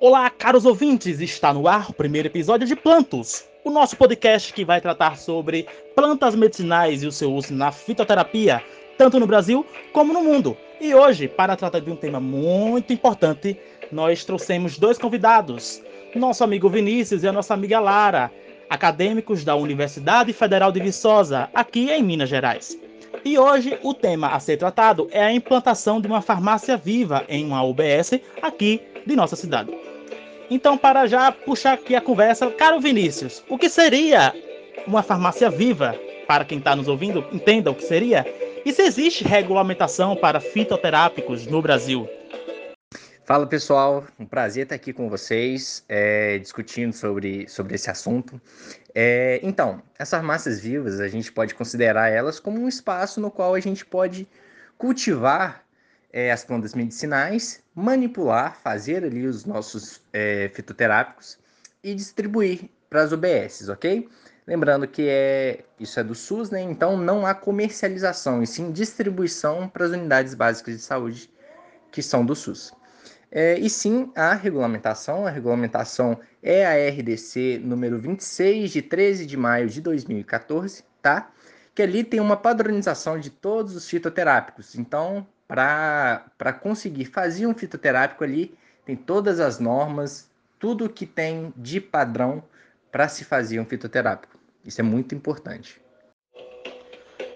Olá, caros ouvintes! Está no ar o primeiro episódio de Plantos, o nosso podcast que vai tratar sobre plantas medicinais e o seu uso na fitoterapia, tanto no Brasil como no mundo. E hoje, para tratar de um tema muito importante, nós trouxemos dois convidados: nosso amigo Vinícius e a nossa amiga Lara, acadêmicos da Universidade Federal de Viçosa, aqui em Minas Gerais. E hoje o tema a ser tratado é a implantação de uma farmácia viva em uma UBS aqui de nossa cidade. Então, para já puxar aqui a conversa, caro Vinícius, o que seria uma farmácia viva? Para quem está nos ouvindo, entenda o que seria. E se existe regulamentação para fitoterápicos no Brasil? Fala pessoal, um prazer estar aqui com vocês, é, discutindo sobre, sobre esse assunto. É, então, as farmácias vivas, a gente pode considerar elas como um espaço no qual a gente pode cultivar é, as plantas medicinais, manipular, fazer ali os nossos é, fitoterápicos e distribuir para as UBSs, ok? Lembrando que é, isso é do SUS, né? Então não há comercialização, e sim distribuição para as unidades básicas de saúde que são do SUS. É, e sim a regulamentação. A regulamentação é a RDC número 26 de 13 de maio de 2014, tá? Que ali tem uma padronização de todos os fitoterápicos. Então, para conseguir fazer um fitoterápico ali, tem todas as normas, tudo que tem de padrão para se fazer um fitoterápico. Isso é muito importante.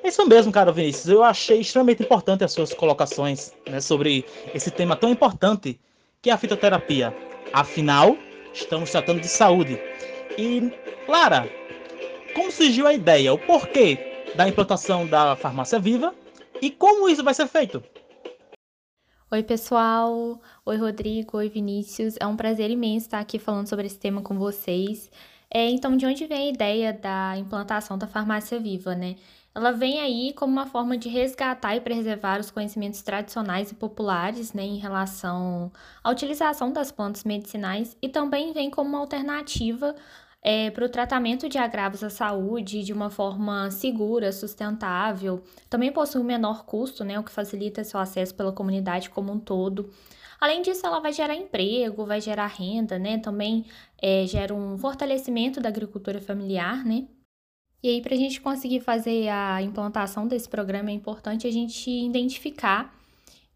Isso mesmo, cara Vinícius. Eu achei extremamente importante as suas colocações né, sobre esse tema tão importante que é a fitoterapia. Afinal, estamos tratando de saúde. E, Lara, como surgiu a ideia, o porquê da implantação da farmácia viva e como isso vai ser feito? Oi, pessoal. Oi, Rodrigo. Oi, Vinícius. É um prazer imenso estar aqui falando sobre esse tema com vocês. É, então, de onde vem a ideia da implantação da farmácia viva, né? Ela vem aí como uma forma de resgatar e preservar os conhecimentos tradicionais e populares né, em relação à utilização das plantas medicinais e também vem como uma alternativa é, para o tratamento de agravos à saúde de uma forma segura, sustentável. Também possui um menor custo, né, o que facilita seu acesso pela comunidade como um todo. Além disso, ela vai gerar emprego, vai gerar renda, né? Também é, gera um fortalecimento da agricultura familiar, né? E aí, para a gente conseguir fazer a implantação desse programa, é importante a gente identificar,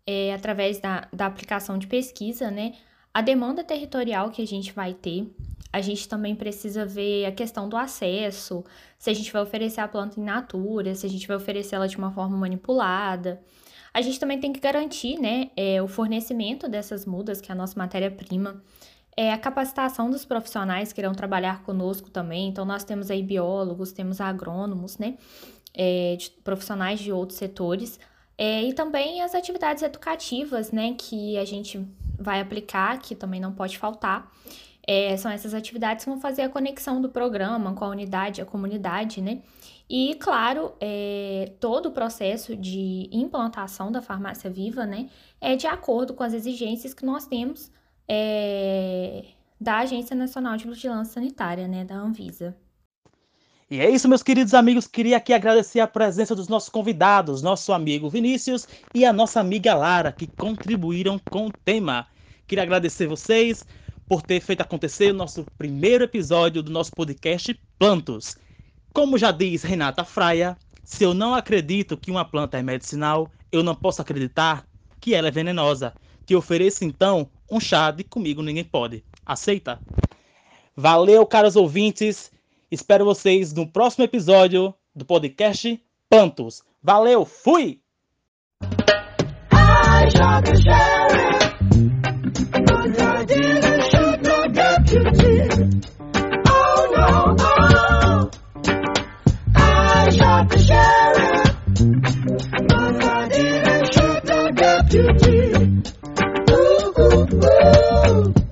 é, através da, da aplicação de pesquisa, né, a demanda territorial que a gente vai ter. A gente também precisa ver a questão do acesso, se a gente vai oferecer a planta in natura, se a gente vai oferecer ela de uma forma manipulada. A gente também tem que garantir né, é, o fornecimento dessas mudas, que é a nossa matéria-prima é a capacitação dos profissionais que irão trabalhar conosco também. Então, nós temos aí biólogos, temos agrônomos, né? É, de, profissionais de outros setores. É, e também as atividades educativas, né? Que a gente vai aplicar, que também não pode faltar. É, são essas atividades que vão fazer a conexão do programa com a unidade, a comunidade, né? E, claro, é, todo o processo de implantação da farmácia viva, né, é de acordo com as exigências que nós temos é, da Agência Nacional de Vigilância Sanitária, né, da Anvisa. E é isso, meus queridos amigos. Queria aqui agradecer a presença dos nossos convidados, nosso amigo Vinícius e a nossa amiga Lara, que contribuíram com o tema. Queria agradecer vocês por ter feito acontecer o nosso primeiro episódio do nosso podcast Plantos. Como já diz Renata Fraia, se eu não acredito que uma planta é medicinal, eu não posso acreditar que ela é venenosa. Te ofereço então um chá de comigo ninguém pode. Aceita? Valeu, caros ouvintes. Espero vocês no próximo episódio do podcast Pantos. Valeu, fui! Woo!